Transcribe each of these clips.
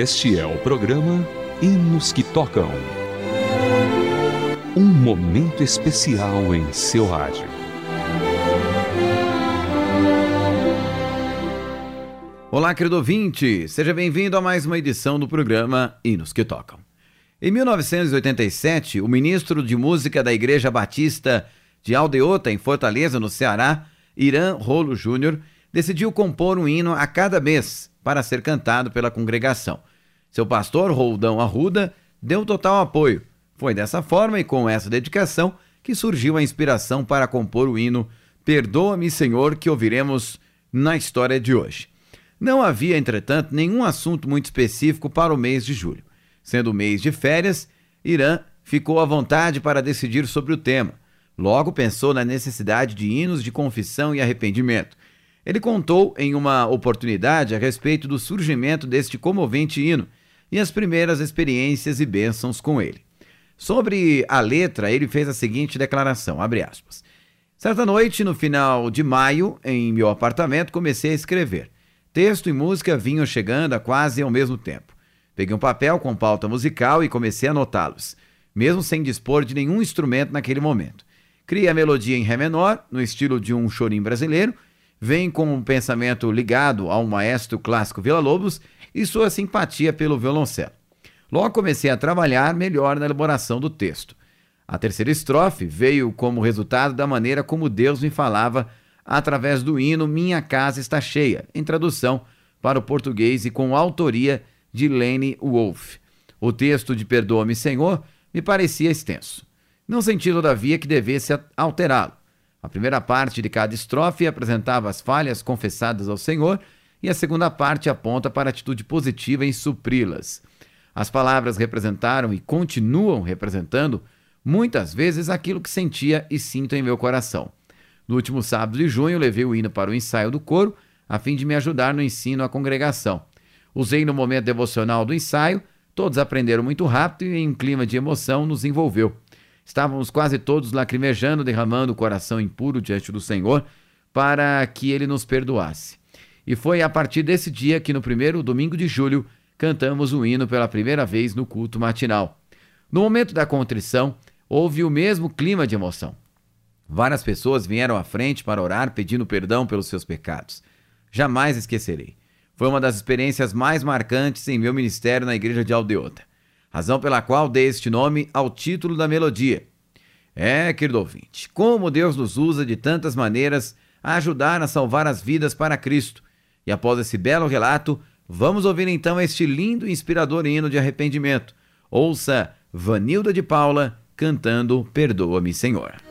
Este é o programa Hinos que Tocam. Um momento especial em seu rádio. Olá, querido ouvinte! Seja bem-vindo a mais uma edição do programa Hinos que Tocam. Em 1987, o ministro de Música da Igreja Batista de Aldeota, em Fortaleza, no Ceará, Irã Rolo Júnior, decidiu compor um hino a cada mês para ser cantado pela congregação. Seu pastor, Roldão Arruda, deu total apoio. Foi dessa forma e com essa dedicação que surgiu a inspiração para compor o hino Perdoa-me, Senhor, que ouviremos na história de hoje. Não havia, entretanto, nenhum assunto muito específico para o mês de julho. Sendo mês de férias, Irã ficou à vontade para decidir sobre o tema. Logo pensou na necessidade de hinos de confissão e arrependimento. Ele contou em uma oportunidade a respeito do surgimento deste comovente hino e as primeiras experiências e bênçãos com ele. Sobre a letra, ele fez a seguinte declaração, abre aspas. Certa noite, no final de maio, em meu apartamento, comecei a escrever. Texto e música vinham chegando a quase ao mesmo tempo. Peguei um papel com pauta musical e comecei a anotá-los, mesmo sem dispor de nenhum instrumento naquele momento. Criei a melodia em Ré menor, no estilo de um chorim brasileiro, vem com um pensamento ligado ao maestro clássico Vila Lobos e sua simpatia pelo violoncelo. Logo comecei a trabalhar melhor na elaboração do texto. A terceira estrofe veio como resultado da maneira como Deus me falava através do hino Minha Casa Está Cheia, em tradução para o português e com autoria de Lene Wolff. O texto de Perdoa-me, Senhor, me parecia extenso. Não senti, todavia, que devesse alterá-lo. A primeira parte de cada estrofe apresentava as falhas confessadas ao Senhor e a segunda parte aponta para a atitude positiva em supri-las. As palavras representaram e continuam representando muitas vezes aquilo que sentia e sinto em meu coração. No último sábado de junho, levei o hino para o ensaio do coro, a fim de me ajudar no ensino à congregação. Usei no momento devocional do ensaio, todos aprenderam muito rápido e em um clima de emoção nos envolveu. Estávamos quase todos lacrimejando, derramando o coração impuro diante do Senhor para que ele nos perdoasse. E foi a partir desse dia que, no primeiro domingo de julho, cantamos o hino pela primeira vez no culto matinal. No momento da contrição, houve o mesmo clima de emoção. Várias pessoas vieram à frente para orar pedindo perdão pelos seus pecados. Jamais esquecerei. Foi uma das experiências mais marcantes em meu ministério na igreja de Aldeota, razão pela qual dei este nome ao título da melodia. É, querido ouvinte, como Deus nos usa de tantas maneiras a ajudar a salvar as vidas para Cristo. E após esse belo relato, vamos ouvir então este lindo e inspirador hino de arrependimento. Ouça Vanilda de Paula cantando Perdoa-me, Senhor.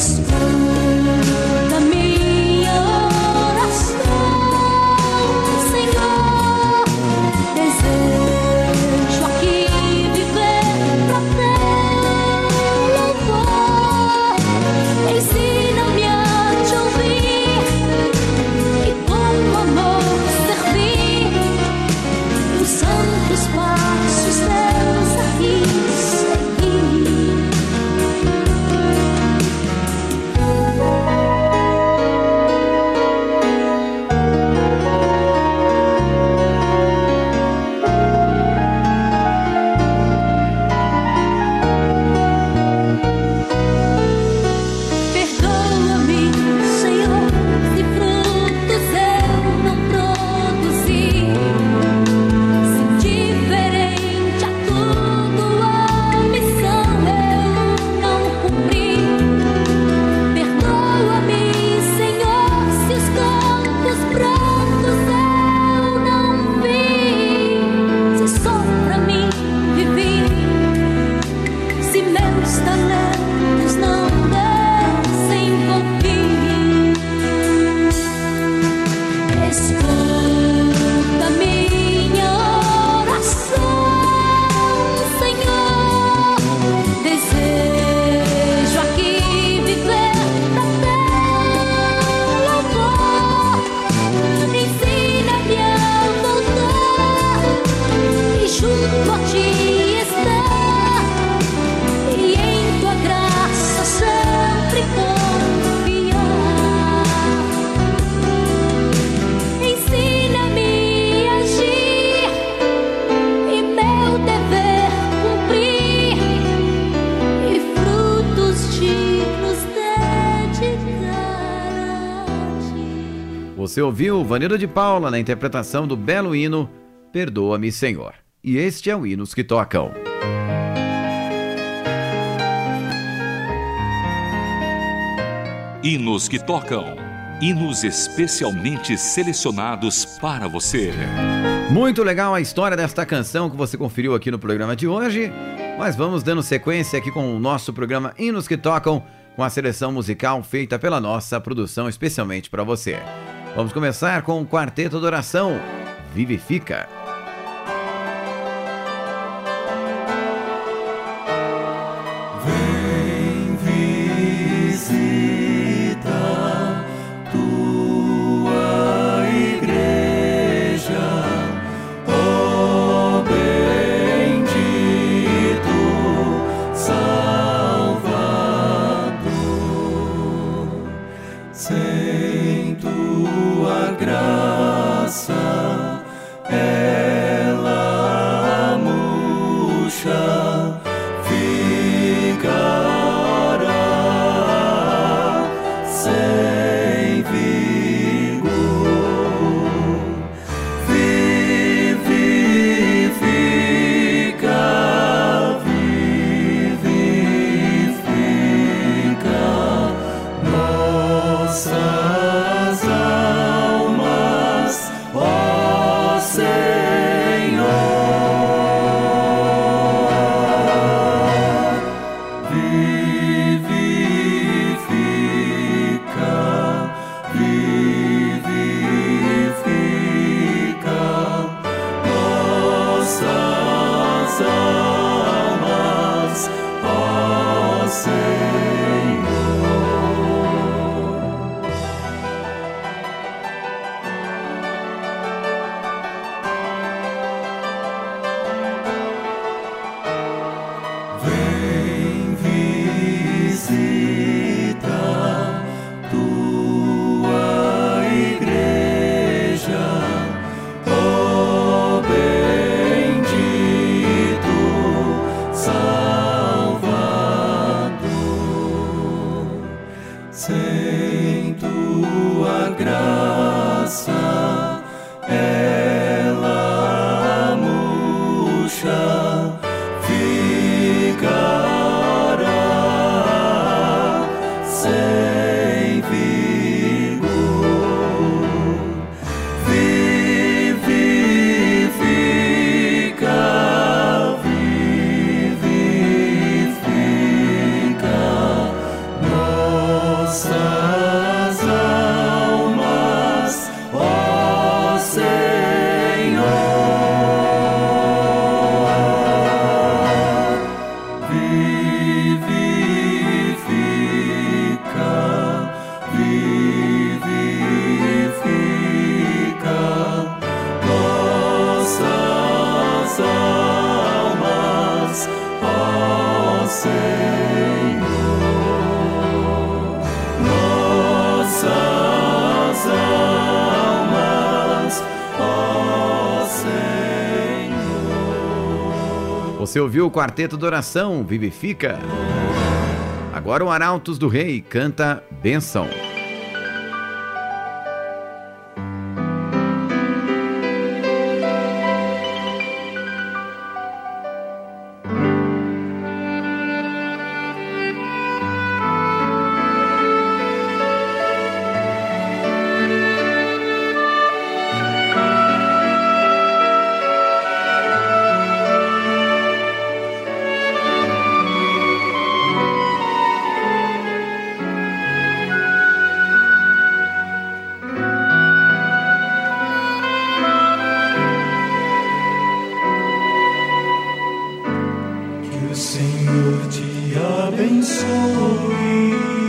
Jesus. Você ouviu Vanilda de Paula na interpretação do belo hino Perdoa-me, Senhor. E este é o Hinos que Tocam. Hinos que tocam. Hinos especialmente selecionados para você. Muito legal a história desta canção que você conferiu aqui no programa de hoje. Mas vamos dando sequência aqui com o nosso programa Hinos que Tocam, com a seleção musical feita pela nossa produção especialmente para você. Vamos começar com o Quarteto de Oração, Vivifica. God. Sem tua graça, Você ouviu o Quarteto de Oração, Vivifica. Agora o Arautos do Rei canta Bênção. O Senhor te abençoe.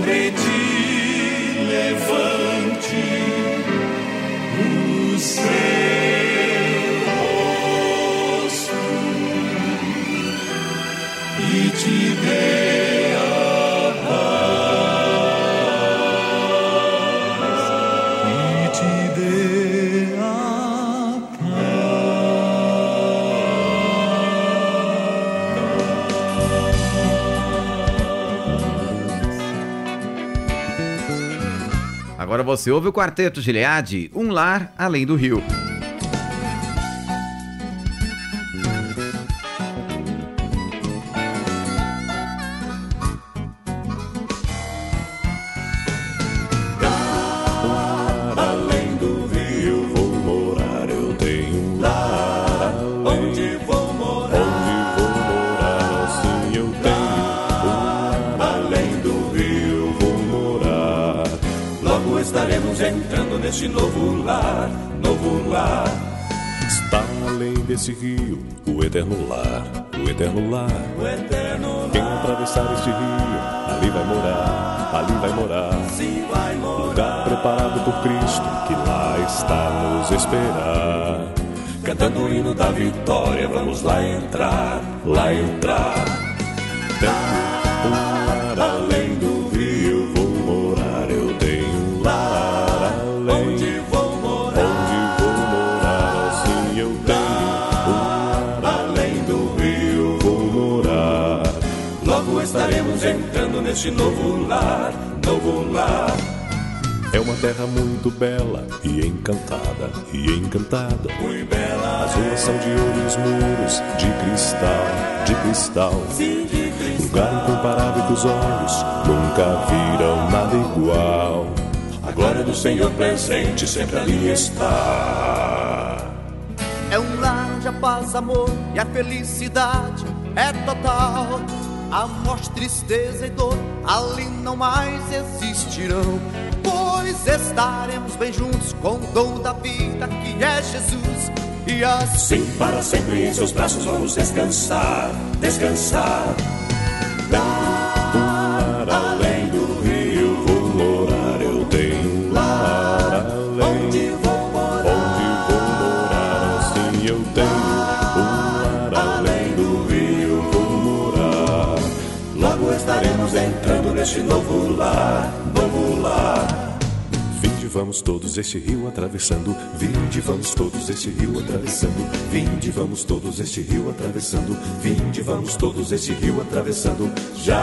will be você ouve o Quarteto Gileade, Um Lar Além do Rio. Novo lar, novo lar. Está além desse rio, o eterno lar, o eterno lar. O eterno lar. Quem atravessar este rio, ali vai morar, ali vai morar. Sim, vai morar. Lugar preparado por Cristo, que lá está nos esperar. Cantando o hino da vitória, vamos lá entrar, lá entrar. Tenho um lar além do neste novo lar, novo lar. É uma terra muito bela e encantada, e encantada. Muito bela. As ruas são de ouro e os muros de cristal, de cristal. Sim, de cristal. Lugar incomparável que os olhos nunca viram nada igual. A glória do Senhor presente sempre ali está. É um lar de paz, amor e a felicidade é total. A morte, tristeza e dor ali não mais existirão. Pois estaremos bem juntos com o dono da vida que é Jesus. E assim Sim, para sempre em seus braços vamos descansar, descansar. Um neste novo lar, novo lar. Vinde, vamos todos este rio atravessando. Vinde, vamos todos este rio atravessando. Vinde, vamos todos este rio atravessando. Vinde, vamos todos este rio atravessando. Já.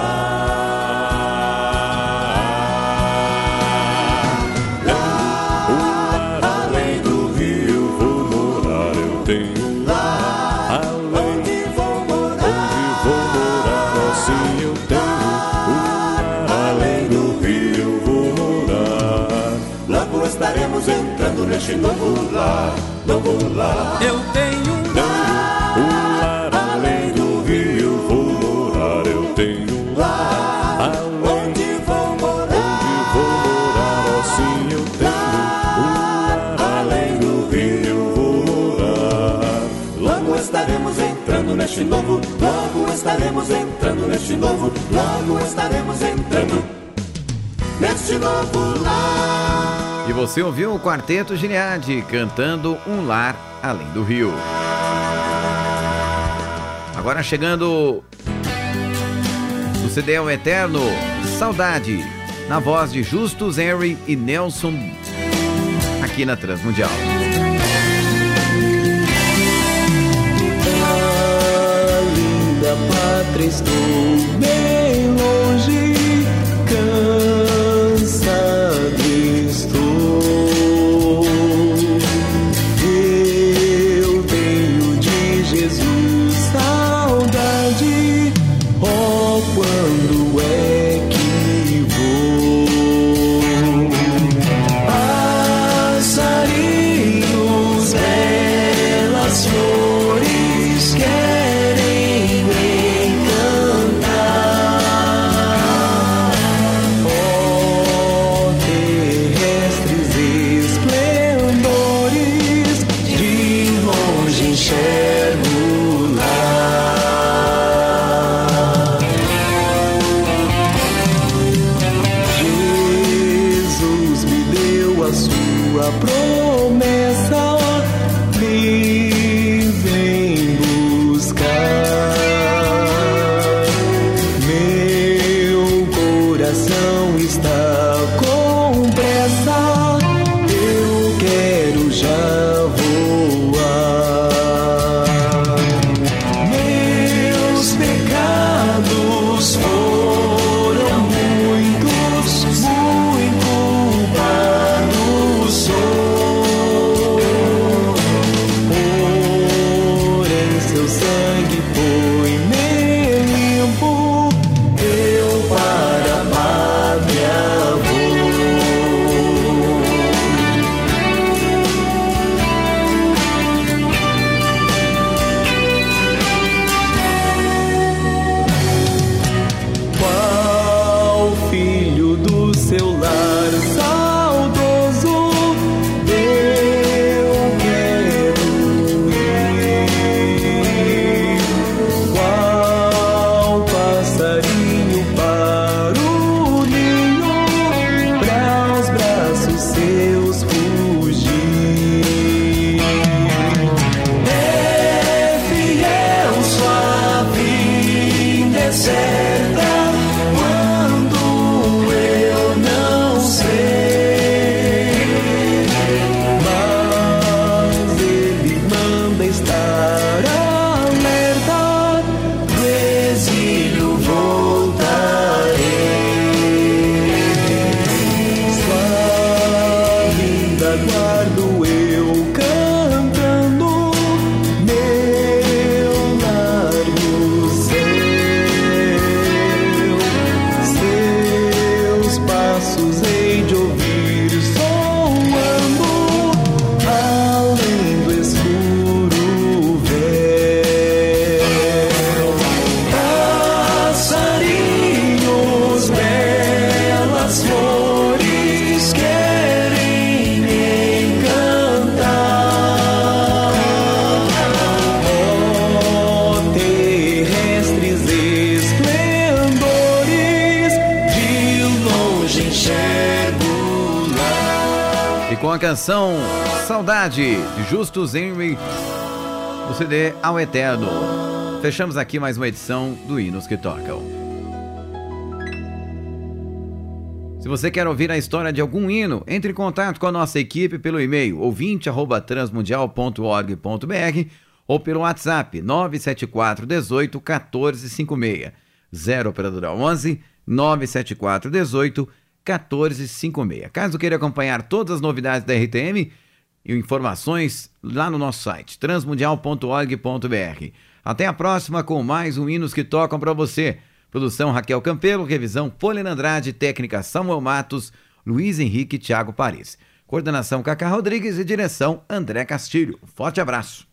Lar além do rio vou morar. Eu tenho lar além. Onde vou morar? Onde vou morar? Assim eu tenho entrando neste novo lar, novo lar. eu tenho um Tenho um lar além do rio vou morar. Eu tenho um lar além. onde vou morar. Onde vou morar? Assim eu tenho um lar além do rio vou morar. Logo estaremos entrando neste novo. Logo estaremos entrando neste novo. Logo estaremos entrando neste novo lar. E você ouviu o Quarteto Gileade cantando Um Lar Além do Rio. Agora chegando no CD O Eterno, Saudade, na voz de Justus Henry e Nelson, aqui na Transmundial. linda pátria estou bem canção Saudade de Justus Henry do CD Ao Eterno. Fechamos aqui mais uma edição do Hinos que Tocam. Se você quer ouvir a história de algum hino, entre em contato com a nossa equipe pelo e-mail ouvinte@transmundial.org.br ou pelo WhatsApp 974 18 14 56. 0 operadora 11 974 18 14 56. Caso queira acompanhar todas as novidades da RTM e informações lá no nosso site transmundial.org.br. Até a próxima com mais um Hinos que Tocam para você. Produção Raquel Campelo, revisão Polina Andrade, técnica Samuel Matos, Luiz Henrique e Thiago Paris. Coordenação Cacá Rodrigues e direção André Castilho. Forte abraço.